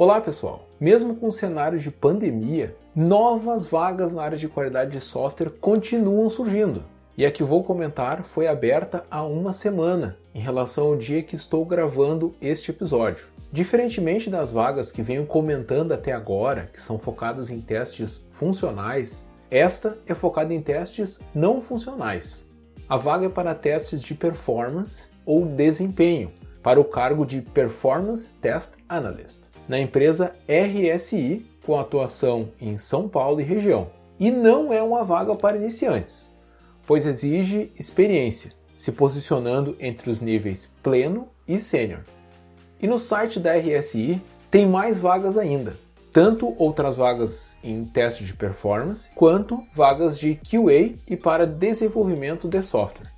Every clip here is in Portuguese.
Olá pessoal! Mesmo com o cenário de pandemia, novas vagas na área de qualidade de software continuam surgindo. E a que vou comentar foi aberta há uma semana, em relação ao dia que estou gravando este episódio. Diferentemente das vagas que venho comentando até agora, que são focadas em testes funcionais, esta é focada em testes não funcionais. A vaga é para testes de performance ou desempenho, para o cargo de Performance Test Analyst na empresa RSI, com atuação em São Paulo e região. E não é uma vaga para iniciantes, pois exige experiência, se posicionando entre os níveis pleno e sênior. E no site da RSI tem mais vagas ainda, tanto outras vagas em teste de performance, quanto vagas de QA e para desenvolvimento de software.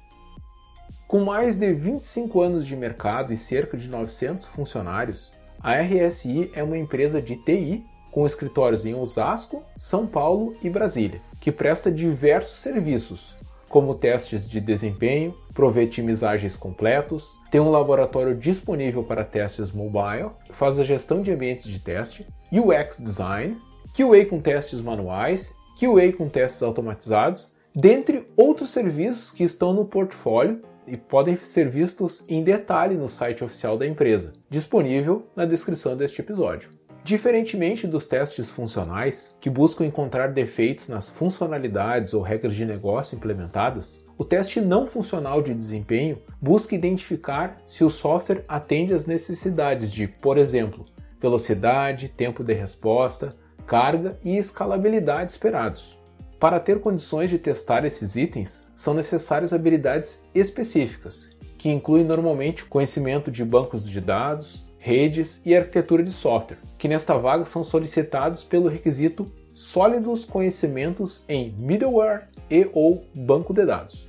Com mais de 25 anos de mercado e cerca de 900 funcionários, a RSI é uma empresa de TI com escritórios em Osasco, São Paulo e Brasília, que presta diversos serviços, como testes de desempenho, provetimizagens completos, tem um laboratório disponível para testes mobile, faz a gestão de ambientes de teste, UX design, QA com testes manuais, QA com testes automatizados, dentre outros serviços que estão no portfólio e podem ser vistos em detalhe no site oficial da empresa, disponível na descrição deste episódio. Diferentemente dos testes funcionais, que buscam encontrar defeitos nas funcionalidades ou regras de negócio implementadas, o teste não funcional de desempenho busca identificar se o software atende às necessidades de, por exemplo, velocidade, tempo de resposta, carga e escalabilidade esperados. Para ter condições de testar esses itens, são necessárias habilidades específicas, que incluem normalmente conhecimento de bancos de dados, redes e arquitetura de software, que nesta vaga são solicitados pelo requisito sólidos conhecimentos em middleware e ou banco de dados.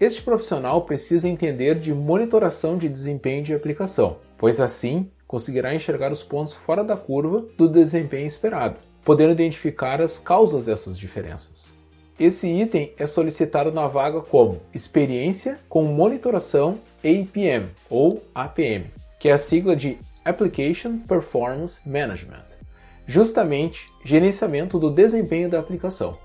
Este profissional precisa entender de monitoração de desempenho de aplicação, pois assim conseguirá enxergar os pontos fora da curva do desempenho esperado podendo identificar as causas dessas diferenças. Esse item é solicitado na vaga como experiência com monitoração APM ou APM, que é a sigla de Application Performance Management, justamente gerenciamento do desempenho da aplicação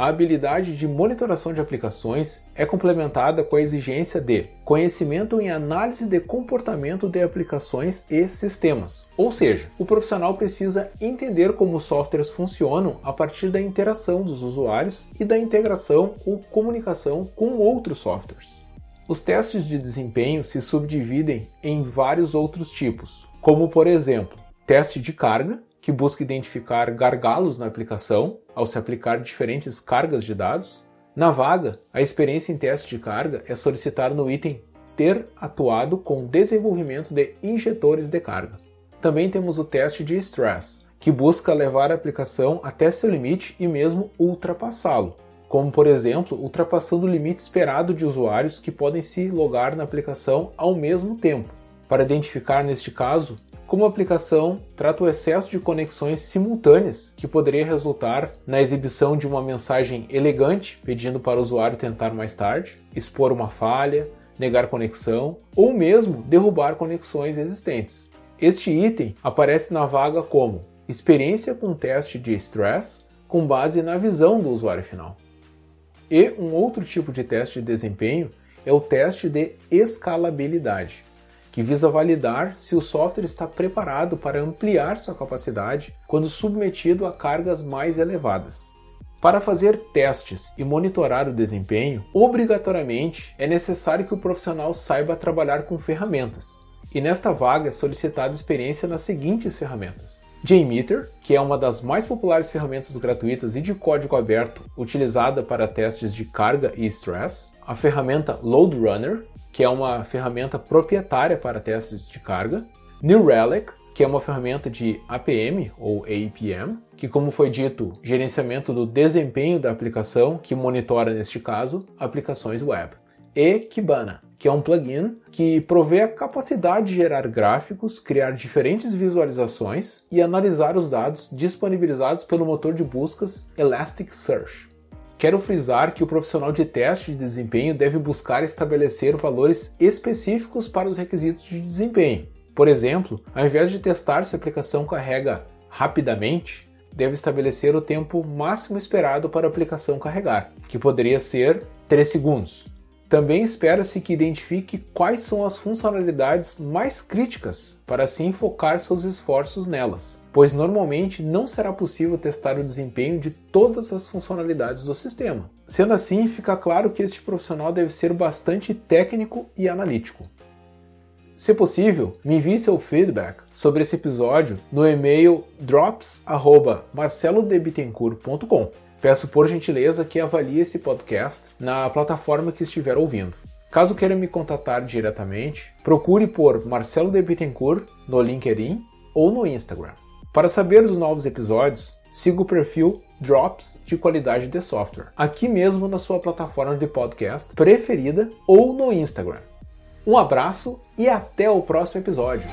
a habilidade de monitoração de aplicações é complementada com a exigência de conhecimento em análise de comportamento de aplicações e sistemas. Ou seja, o profissional precisa entender como os softwares funcionam a partir da interação dos usuários e da integração ou comunicação com outros softwares. Os testes de desempenho se subdividem em vários outros tipos, como por exemplo, teste de carga, que busca identificar gargalos na aplicação ao se aplicar diferentes cargas de dados. Na vaga, a experiência em teste de carga é solicitada no item ter atuado com desenvolvimento de injetores de carga. Também temos o teste de stress, que busca levar a aplicação até seu limite e mesmo ultrapassá-lo, como por exemplo, ultrapassando o limite esperado de usuários que podem se logar na aplicação ao mesmo tempo. Para identificar neste caso como a aplicação trata o excesso de conexões simultâneas que poderia resultar na exibição de uma mensagem elegante pedindo para o usuário tentar mais tarde, expor uma falha, negar conexão ou mesmo derrubar conexões existentes. Este item aparece na vaga como experiência com teste de stress com base na visão do usuário final. E um outro tipo de teste de desempenho é o teste de escalabilidade que visa validar se o software está preparado para ampliar sua capacidade quando submetido a cargas mais elevadas. Para fazer testes e monitorar o desempenho, obrigatoriamente é necessário que o profissional saiba trabalhar com ferramentas. E nesta vaga é solicitada experiência nas seguintes ferramentas: JMeter, que é uma das mais populares ferramentas gratuitas e de código aberto utilizada para testes de carga e stress, a ferramenta LoadRunner, que é uma ferramenta proprietária para testes de carga, New Relic, que é uma ferramenta de APM ou APM, que como foi dito, gerenciamento do desempenho da aplicação, que monitora neste caso aplicações web, e Kibana, que é um plugin que provê a capacidade de gerar gráficos, criar diferentes visualizações e analisar os dados disponibilizados pelo motor de buscas Elasticsearch. Quero frisar que o profissional de teste de desempenho deve buscar estabelecer valores específicos para os requisitos de desempenho, Por exemplo, ao invés de testar se a aplicação carrega rapidamente, deve estabelecer o tempo máximo esperado para a aplicação carregar, que poderia ser 3 segundos. Também espera-se que identifique quais são as funcionalidades mais críticas para assim focar seus esforços nelas, pois normalmente não será possível testar o desempenho de todas as funcionalidades do sistema. Sendo assim, fica claro que este profissional deve ser bastante técnico e analítico. Se possível, me envie seu feedback sobre esse episódio no e-mail drops@marcelodebitencourt.com. Peço por gentileza que avalie esse podcast na plataforma que estiver ouvindo. Caso queira me contatar diretamente, procure por Marcelo de Bittencourt no LinkedIn ou no Instagram. Para saber dos novos episódios, siga o perfil Drops de qualidade de software, aqui mesmo na sua plataforma de podcast preferida ou no Instagram. Um abraço e até o próximo episódio.